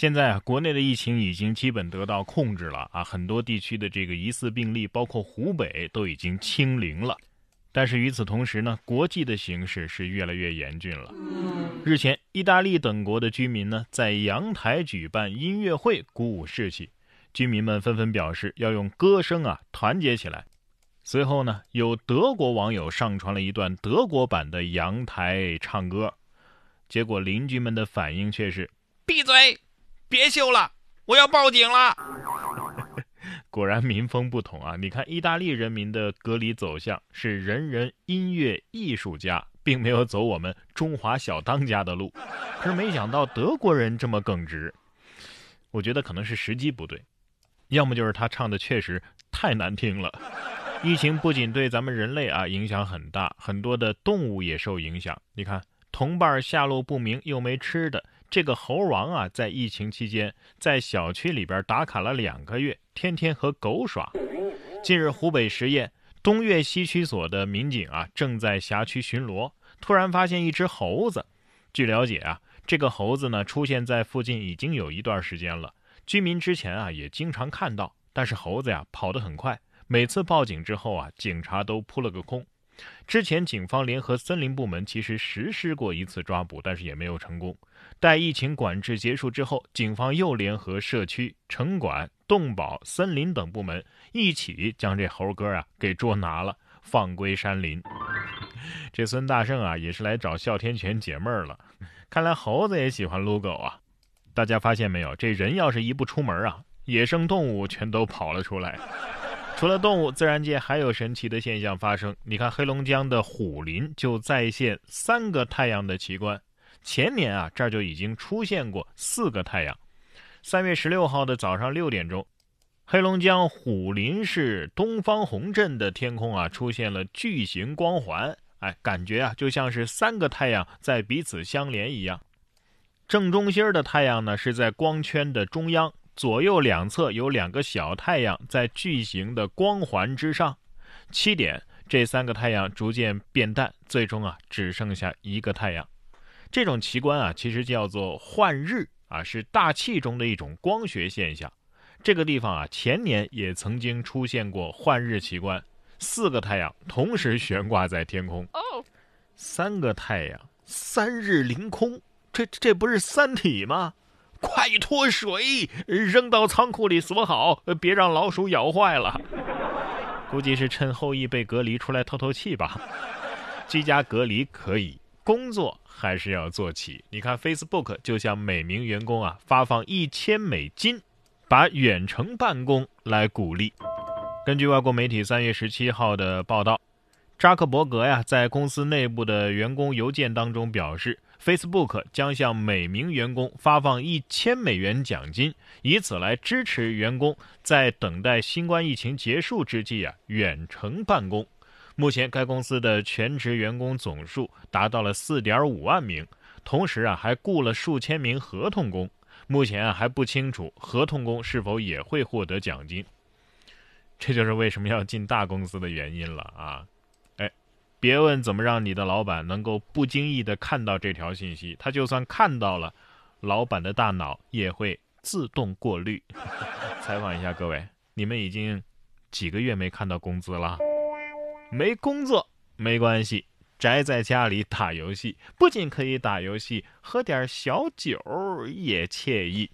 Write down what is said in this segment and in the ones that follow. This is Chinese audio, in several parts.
现在啊，国内的疫情已经基本得到控制了啊，很多地区的这个疑似病例，包括湖北都已经清零了。但是与此同时呢，国际的形势是越来越严峻了。日前，意大利等国的居民呢，在阳台举办音乐会，鼓舞士气。居民们纷纷表示要用歌声啊团结起来。随后呢，有德国网友上传了一段德国版的阳台唱歌，结果邻居们的反应却是：闭嘴，别秀了，我要报警了。果然民风不同啊！你看，意大利人民的隔离走向是人人音乐艺术家，并没有走我们中华小当家的路。可是没想到德国人这么耿直，我觉得可能是时机不对，要么就是他唱的确实太难听了。疫情不仅对咱们人类啊影响很大，很多的动物也受影响。你看，同伴下落不明又没吃的。这个猴王啊，在疫情期间在小区里边打卡了两个月，天天和狗耍。近日，湖北十堰东岳西区所的民警啊，正在辖区巡逻，突然发现一只猴子。据了解啊，这个猴子呢出现在附近已经有一段时间了，居民之前啊也经常看到，但是猴子呀跑得很快，每次报警之后啊，警察都扑了个空。之前警方联合森林部门其实实施过一次抓捕，但是也没有成功。待疫情管制结束之后，警方又联合社区、城管、动保、森林等部门一起将这猴哥啊给捉拿了，放归山林。这孙大圣啊也是来找哮天犬解闷儿了。看来猴子也喜欢撸狗啊！大家发现没有？这人要是一不出门啊，野生动物全都跑了出来。除了动物，自然界还有神奇的现象发生。你看，黑龙江的虎林就再现三个太阳的奇观。前年啊，这儿就已经出现过四个太阳。三月十六号的早上六点钟，黑龙江虎林市东方红镇的天空啊，出现了巨型光环。哎，感觉啊，就像是三个太阳在彼此相连一样。正中心的太阳呢，是在光圈的中央，左右两侧有两个小太阳在巨型的光环之上。七点，这三个太阳逐渐变淡，最终啊，只剩下一个太阳。这种奇观啊，其实叫做幻日啊，是大气中的一种光学现象。这个地方啊，前年也曾经出现过幻日奇观，四个太阳同时悬挂在天空。哦，三个太阳，三日凌空，这这不是《三体》吗？快脱水，扔到仓库里锁好，别让老鼠咬坏了。估计是趁后羿被隔离出来透透气吧。居家隔离可以。工作还是要做起。你看，Facebook 就向每名员工啊发放一千美金，把远程办公来鼓励。根据外国媒体三月十七号的报道，扎克伯格呀在公司内部的员工邮件当中表示，Facebook 将向每名员工发放一千美元奖金，以此来支持员工在等待新冠疫情结束之际啊远程办公。目前，该公司的全职员工总数达到了四点五万名，同时啊，还雇了数千名合同工。目前啊，还不清楚合同工是否也会获得奖金。这就是为什么要进大公司的原因了啊！哎，别问怎么让你的老板能够不经意的看到这条信息，他就算看到了，老板的大脑也会自动过滤。采访一下各位，你们已经几个月没看到工资了？没工作没关系，宅在家里打游戏，不仅可以打游戏，喝点小酒也惬意。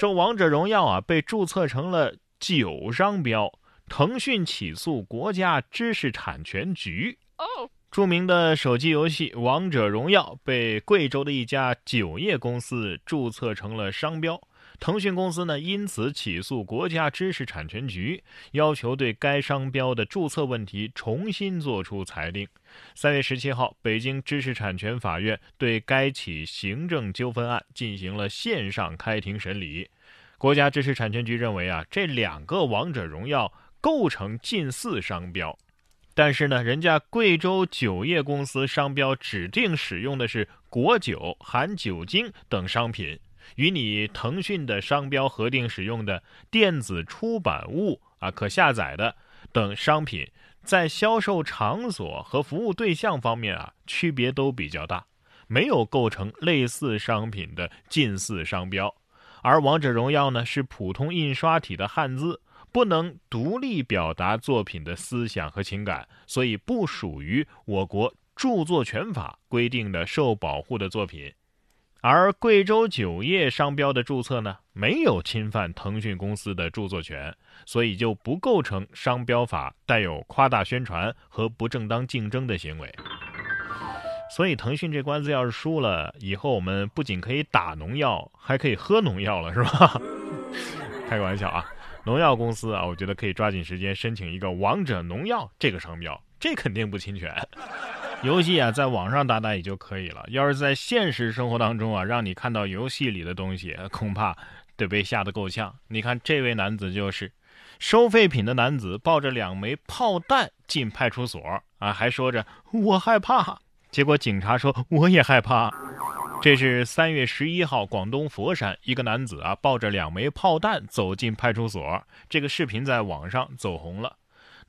说王者荣耀啊被注册成了酒商标，腾讯起诉国家知识产权局。哦，著名的手机游戏王者荣耀被贵州的一家酒业公司注册成了商标。腾讯公司呢，因此起诉国家知识产权局，要求对该商标的注册问题重新作出裁定。三月十七号，北京知识产权法院对该起行政纠纷案进行了线上开庭审理。国家知识产权局认为啊，这两个王者荣耀构成近似商标，但是呢，人家贵州酒业公司商标指定使用的是果酒、含酒精等商品。与你腾讯的商标核定使用的电子出版物啊、可下载的等商品，在销售场所和服务对象方面啊，区别都比较大，没有构成类似商品的近似商标。而王者荣耀呢是普通印刷体的汉字，不能独立表达作品的思想和情感，所以不属于我国著作权法规定的受保护的作品。而贵州酒业商标的注册呢，没有侵犯腾讯公司的著作权，所以就不构成商标法带有夸大宣传和不正当竞争的行为。所以腾讯这官司要是输了，以后我们不仅可以打农药，还可以喝农药了，是吧？开个玩笑啊！农药公司啊，我觉得可以抓紧时间申请一个“王者农药”这个商标，这肯定不侵权。游戏啊，在网上打打也就可以了。要是在现实生活当中啊，让你看到游戏里的东西，恐怕得被吓得够呛。你看这位男子就是收废品的男子，抱着两枚炮弹进派出所啊，还说着我害怕。结果警察说我也害怕。这是三月十一号，广东佛山一个男子啊，抱着两枚炮弹走进派出所。这个视频在网上走红了。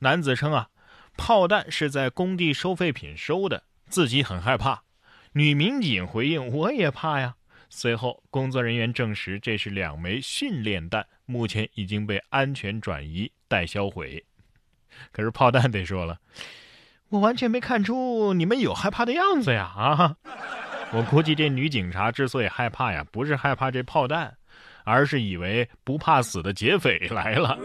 男子称啊。炮弹是在工地收废品收的，自己很害怕。女民警回应：“我也怕呀。”随后，工作人员证实这是两枚训练弹，目前已经被安全转移待销毁。可是炮弹得说了：“我完全没看出你们有害怕的样子呀！”啊，我估计这女警察之所以害怕呀，不是害怕这炮弹，而是以为不怕死的劫匪来了。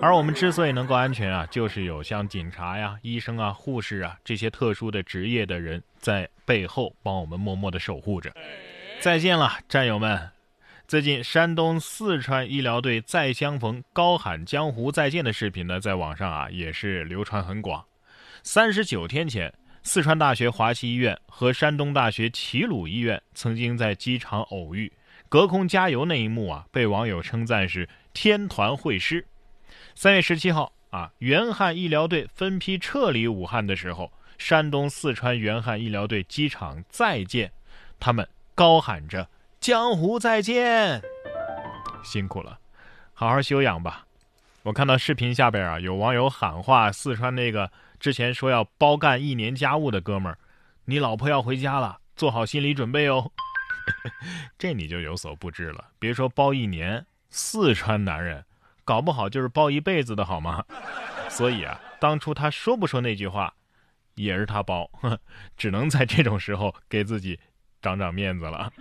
而我们之所以能够安全啊，就是有像警察呀、医生啊、护士啊这些特殊的职业的人在背后帮我们默默的守护着。再见了，战友们！最近山东四川医疗队再相逢，高喊江湖再见的视频呢，在网上啊也是流传很广。三十九天前，四川大学华西医院和山东大学齐鲁医院曾经在机场偶遇，隔空加油那一幕啊，被网友称赞是天团会师。三月十七号啊，援汉医疗队分批撤离武汉的时候，山东四川援汉医疗队机场再见，他们高喊着“江湖再见”，辛苦了，好好休养吧。我看到视频下边啊，有网友喊话四川那个之前说要包干一年家务的哥们儿：“你老婆要回家了，做好心理准备哦。”这你就有所不知了，别说包一年，四川男人。搞不好就是包一辈子的好吗？所以啊，当初他说不说那句话，也是他包，只能在这种时候给自己长长面子了。